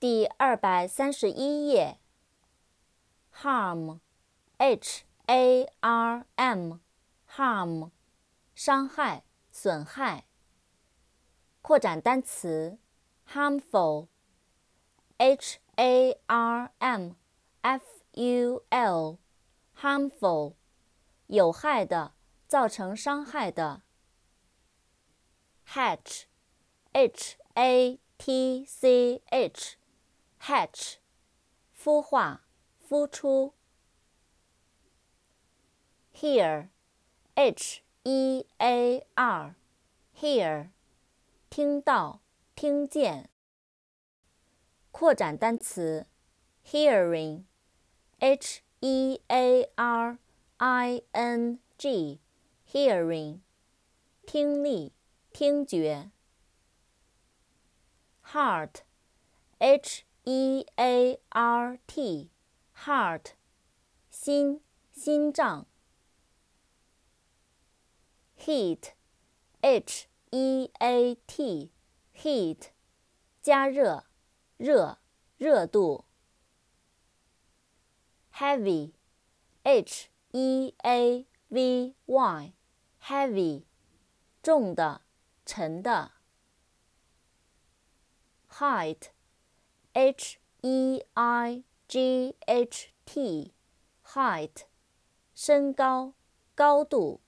第二百三十一页。harm，h-a-r-m，harm，伤害、损害。扩展单词，harmful，h-a-r-m-f-u-l，harmful，有害的，造成伤害的。hatch，h-a-t-c-h。hatch，孵化、孵出。hear，h-e-a-r，hear，听到、听见。扩展单词，hearing，h-e-a-r-i-n-g，hearing，听力、听觉。heart，h E A R T，heart，心，心脏。heat，H E A T，heat，加热，热，热度。heavy，H E A V Y，heavy，重的，沉的。height。H E I G H T，height，身高，高度。